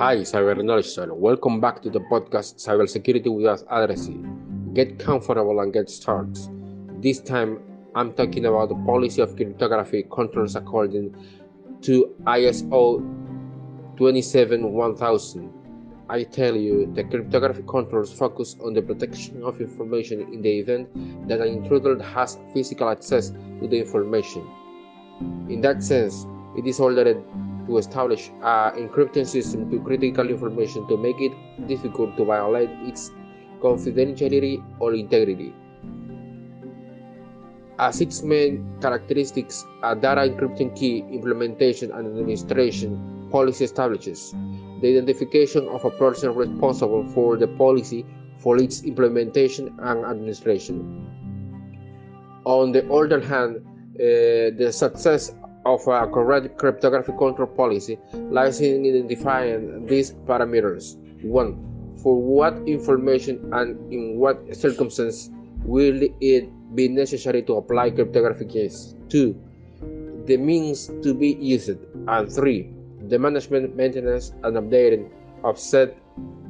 Hi, Cyber Knowledge channel. Welcome back to the podcast Cyber Cybersecurity Without Addressing. Get comfortable and get started. This time, I'm talking about the policy of cryptography controls according to ISO 27100. I tell you, the cryptography controls focus on the protection of information in the event that an intruder has physical access to the information. In that sense, it is ordered to establish an encryption system to critical information to make it difficult to violate its confidentiality or integrity. As its main characteristics, a data encryption key implementation and administration policy establishes the identification of a person responsible for the policy for its implementation and administration. On the other hand, uh, the success of a correct cryptography control policy lies in identifying these parameters. 1. For what information and in what circumstances will it be necessary to apply cryptography keys? 2. The means to be used. And 3. The management, maintenance, and updating of said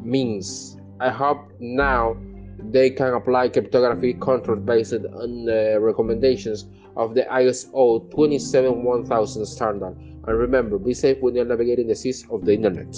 means. I hope now they can apply cryptography controls based on the recommendations of the ISO 27100 standard. And remember, be safe when you're navigating the seas of the internet.